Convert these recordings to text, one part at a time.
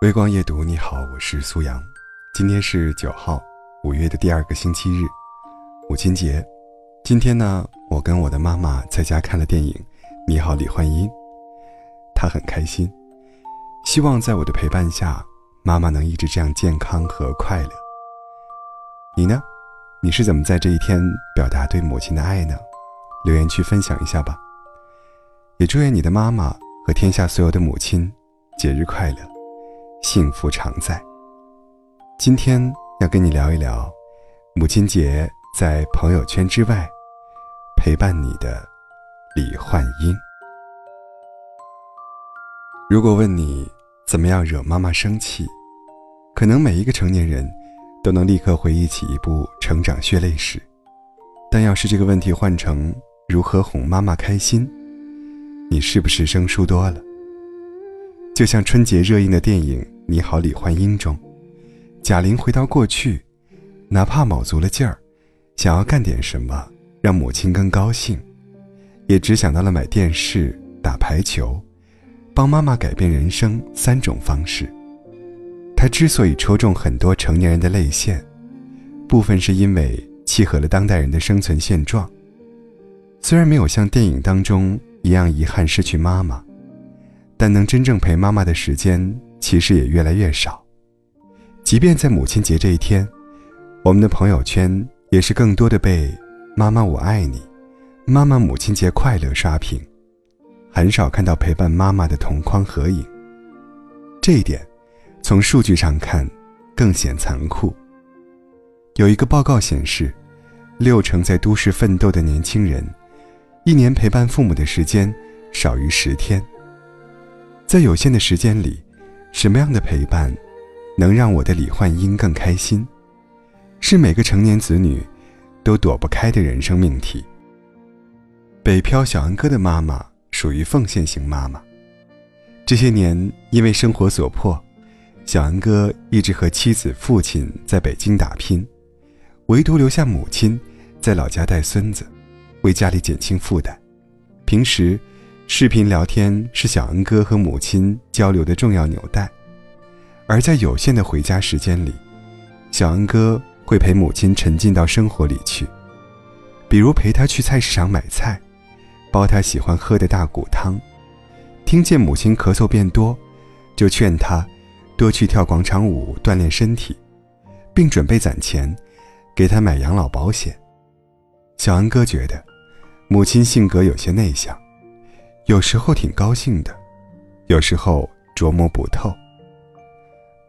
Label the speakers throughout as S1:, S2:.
S1: 微光夜读，你好，我是苏阳。今天是九号，五月的第二个星期日，母亲节。今天呢，我跟我的妈妈在家看了电影《你好，李焕英》，她很开心。希望在我的陪伴下，妈妈能一直这样健康和快乐。你呢？你是怎么在这一天表达对母亲的爱呢？留言区分享一下吧。也祝愿你的妈妈和天下所有的母亲节日快乐。幸福常在。今天要跟你聊一聊，母亲节在朋友圈之外陪伴你的李焕英。如果问你怎么样惹妈妈生气，可能每一个成年人都能立刻回忆起一部成长血泪史。但要是这个问题换成如何哄妈妈开心，你是不是生疏多了？就像春节热映的电影《你好，李焕英》中，贾玲回到过去，哪怕卯足了劲儿，想要干点什么让母亲更高兴，也只想到了买电视、打排球，帮妈妈改变人生三种方式。她之所以戳中很多成年人的泪腺，部分是因为契合了当代人的生存现状。虽然没有像电影当中一样遗憾失去妈妈。但能真正陪妈妈的时间其实也越来越少，即便在母亲节这一天，我们的朋友圈也是更多的被“妈妈我爱你”“妈妈母亲节快乐”刷屏，很少看到陪伴妈妈的同框合影。这一点，从数据上看，更显残酷。有一个报告显示，六成在都市奋斗的年轻人，一年陪伴父母的时间少于十天。在有限的时间里，什么样的陪伴能让我的李焕英更开心？是每个成年子女都躲不开的人生命题。北漂小安哥的妈妈属于奉献型妈妈。这些年，因为生活所迫，小安哥一直和妻子、父亲在北京打拼，唯独留下母亲在老家带孙子，为家里减轻负担。平时。视频聊天是小恩哥和母亲交流的重要纽带，而在有限的回家时间里，小恩哥会陪母亲沉浸到生活里去，比如陪她去菜市场买菜，煲她喜欢喝的大骨汤，听见母亲咳嗽变多，就劝她多去跳广场舞锻炼身体，并准备攒钱给她买养老保险。小恩哥觉得，母亲性格有些内向。有时候挺高兴的，有时候琢磨不透。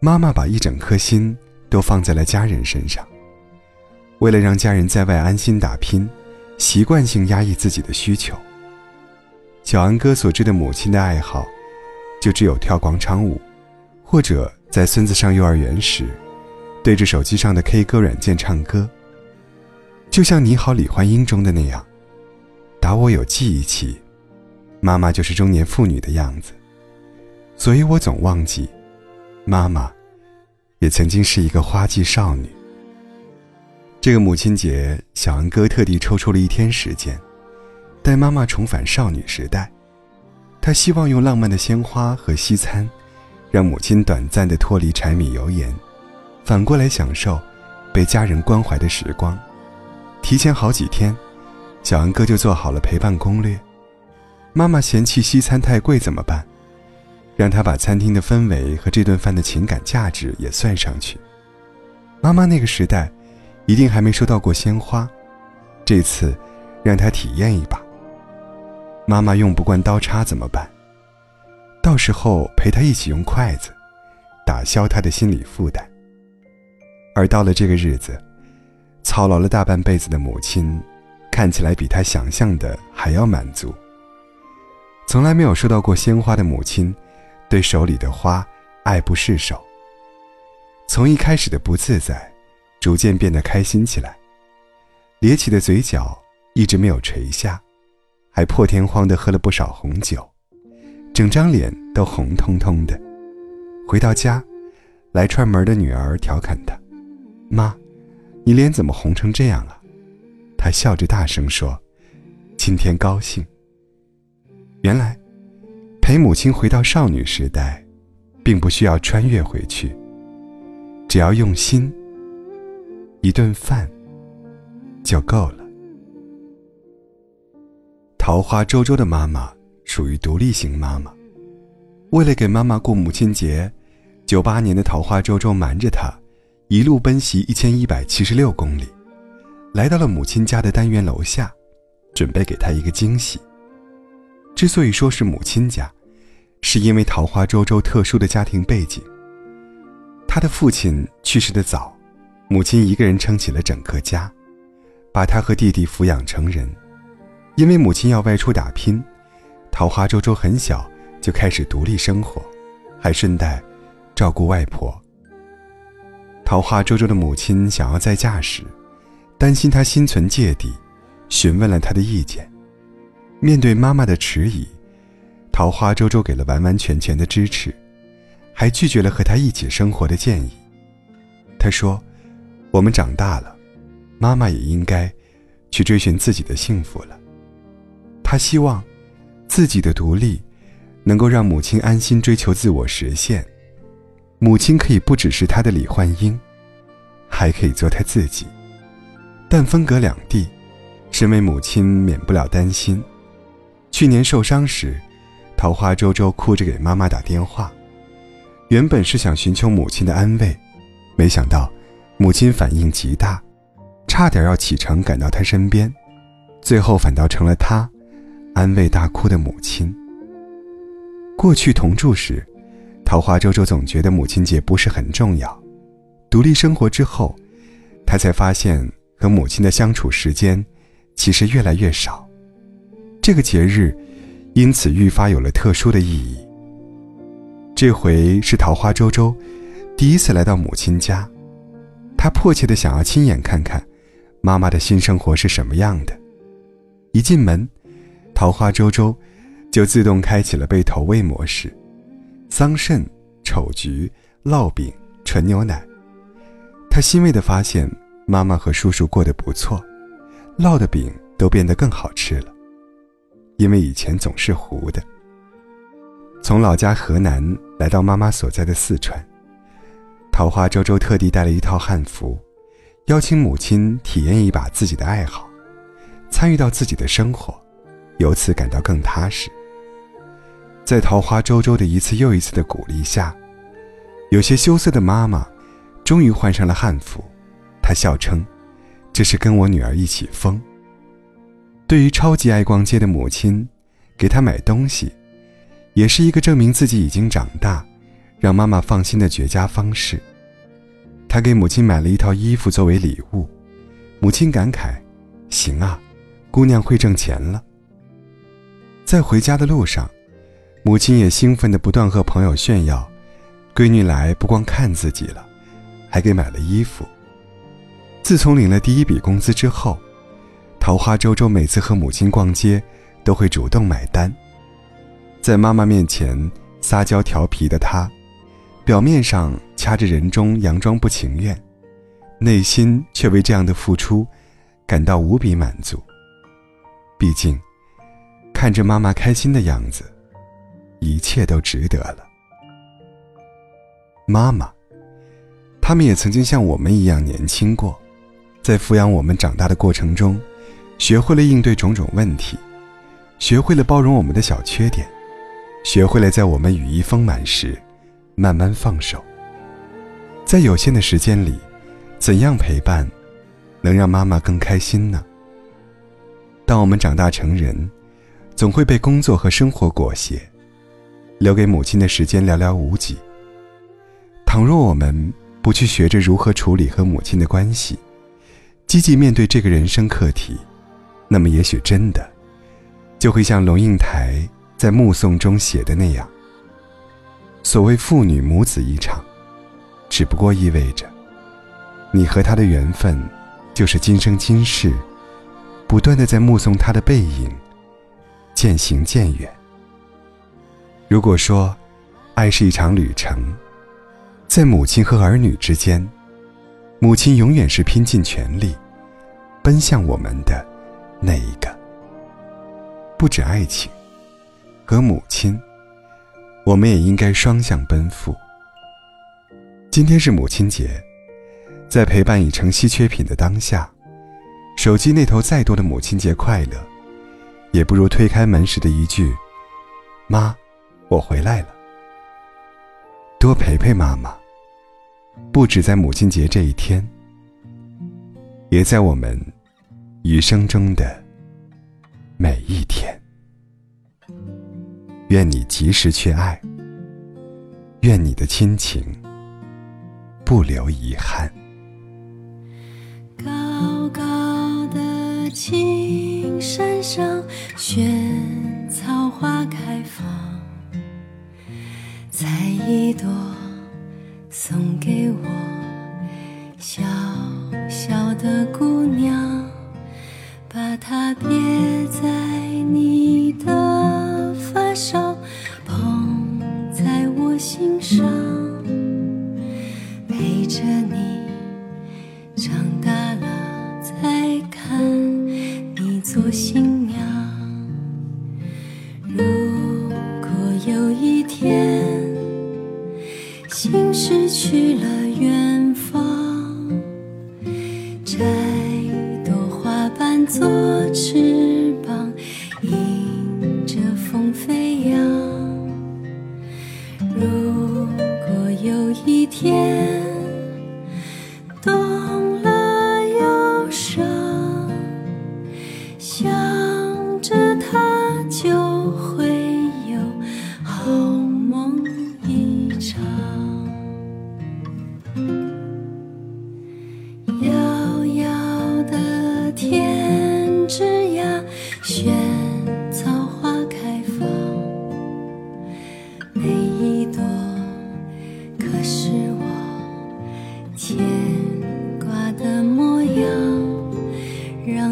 S1: 妈妈把一整颗心都放在了家人身上，为了让家人在外安心打拼，习惯性压抑自己的需求。小安哥所知的母亲的爱好，就只有跳广场舞，或者在孙子上幼儿园时，对着手机上的 K 歌软件唱歌。就像《你好，李焕英》中的那样，打我有记忆起。妈妈就是中年妇女的样子，所以我总忘记，妈妈也曾经是一个花季少女。这个母亲节，小恩哥特地抽出了一天时间，带妈妈重返少女时代。他希望用浪漫的鲜花和西餐，让母亲短暂的脱离柴米油盐，反过来享受被家人关怀的时光。提前好几天，小恩哥就做好了陪伴攻略。妈妈嫌弃西餐太贵怎么办？让他把餐厅的氛围和这顿饭的情感价值也算上去。妈妈那个时代，一定还没收到过鲜花，这次让他体验一把。妈妈用不惯刀叉怎么办？到时候陪他一起用筷子，打消他的心理负担。而到了这个日子，操劳了大半辈子的母亲，看起来比他想象的还要满足。从来没有收到过鲜花的母亲，对手里的花爱不释手。从一开始的不自在，逐渐变得开心起来，咧起的嘴角一直没有垂下，还破天荒的喝了不少红酒，整张脸都红彤彤的。回到家，来串门的女儿调侃他：“妈，你脸怎么红成这样啊？”他笑着大声说：“今天高兴。”原来，陪母亲回到少女时代，并不需要穿越回去，只要用心，一顿饭就够了。桃花周周的妈妈属于独立型妈妈，为了给妈妈过母亲节，九八年的桃花周周瞒着她，一路奔袭一千一百七十六公里，来到了母亲家的单元楼下，准备给她一个惊喜。之所以说是母亲家，是因为桃花周周特殊的家庭背景。她的父亲去世的早，母亲一个人撑起了整个家，把她和弟弟抚养成人。因为母亲要外出打拼，桃花周周很小就开始独立生活，还顺带照顾外婆。桃花周周的母亲想要再嫁时，担心她心存芥蒂，询问了她的意见。面对妈妈的迟疑，桃花周周给了完完全全的支持，还拒绝了和她一起生活的建议。她说：“我们长大了，妈妈也应该去追寻自己的幸福了。”他希望自己的独立能够让母亲安心追求自我实现，母亲可以不只是他的李焕英，还可以做他自己。但分隔两地，身为母亲免不了担心。去年受伤时，桃花周周哭着给妈妈打电话，原本是想寻求母亲的安慰，没想到母亲反应极大，差点要启程赶到他身边，最后反倒成了他。安慰大哭的母亲。过去同住时，桃花周周总觉得母亲节不是很重要。独立生活之后，他才发现和母亲的相处时间其实越来越少。这个节日因此愈发有了特殊的意义。这回是桃花周周第一次来到母亲家，他迫切的想要亲眼看看妈妈的新生活是什么样的。一进门。桃花周周就自动开启了被投喂模式，桑葚、丑橘、烙饼、纯牛奶。他欣慰地发现，妈妈和叔叔过得不错，烙的饼都变得更好吃了，因为以前总是糊的。从老家河南来到妈妈所在的四川，桃花周周特地带了一套汉服，邀请母亲体验一把自己的爱好，参与到自己的生活。由此感到更踏实。在桃花周周的一次又一次的鼓励下，有些羞涩的妈妈终于换上了汉服。她笑称：“这是跟我女儿一起疯。”对于超级爱逛街的母亲，给她买东西，也是一个证明自己已经长大、让妈妈放心的绝佳方式。他给母亲买了一套衣服作为礼物，母亲感慨：“行啊，姑娘会挣钱了。”在回家的路上，母亲也兴奋地不断和朋友炫耀：“闺女来不光看自己了，还给买了衣服。”自从领了第一笔工资之后，桃花周周每次和母亲逛街，都会主动买单。在妈妈面前撒娇调皮的她，表面上掐着人中佯装不情愿，内心却为这样的付出感到无比满足。毕竟。看着妈妈开心的样子，一切都值得了。妈妈，他们也曾经像我们一样年轻过，在抚养我们长大的过程中，学会了应对种种问题，学会了包容我们的小缺点，学会了在我们羽翼丰满时，慢慢放手。在有限的时间里，怎样陪伴，能让妈妈更开心呢？当我们长大成人。总会被工作和生活裹挟，留给母亲的时间寥寥无几。倘若我们不去学着如何处理和母亲的关系，积极面对这个人生课题，那么也许真的就会像龙应台在《目送》中写的那样：所谓父女母子一场，只不过意味着你和他的缘分，就是今生今世，不断的在目送他的背影。渐行渐远。如果说，爱是一场旅程，在母亲和儿女之间，母亲永远是拼尽全力，奔向我们的那一个。不止爱情，和母亲，我们也应该双向奔赴。今天是母亲节，在陪伴已成稀缺品的当下，手机那头再多的母亲节快乐，也不如推开门时的一句：“妈，我回来了。”多陪陪妈妈，不止在母亲节这一天，也在我们余生中的每一天。愿你及时去爱，愿你的亲情不留遗憾。
S2: 高高的青山上，萱草花开放。采一朵心失去了远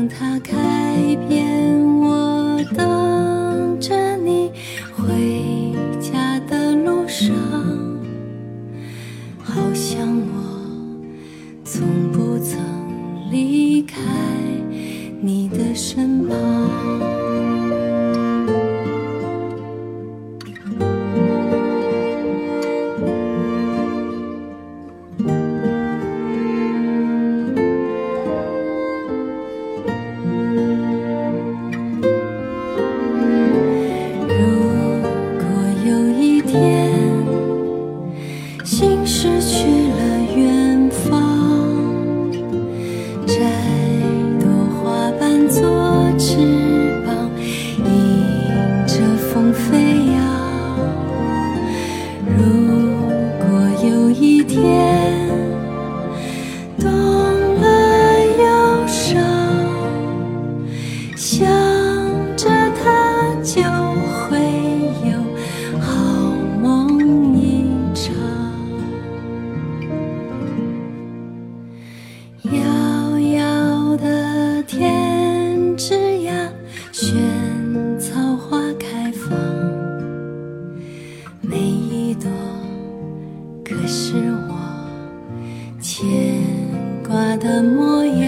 S2: 它开是我牵挂的模样。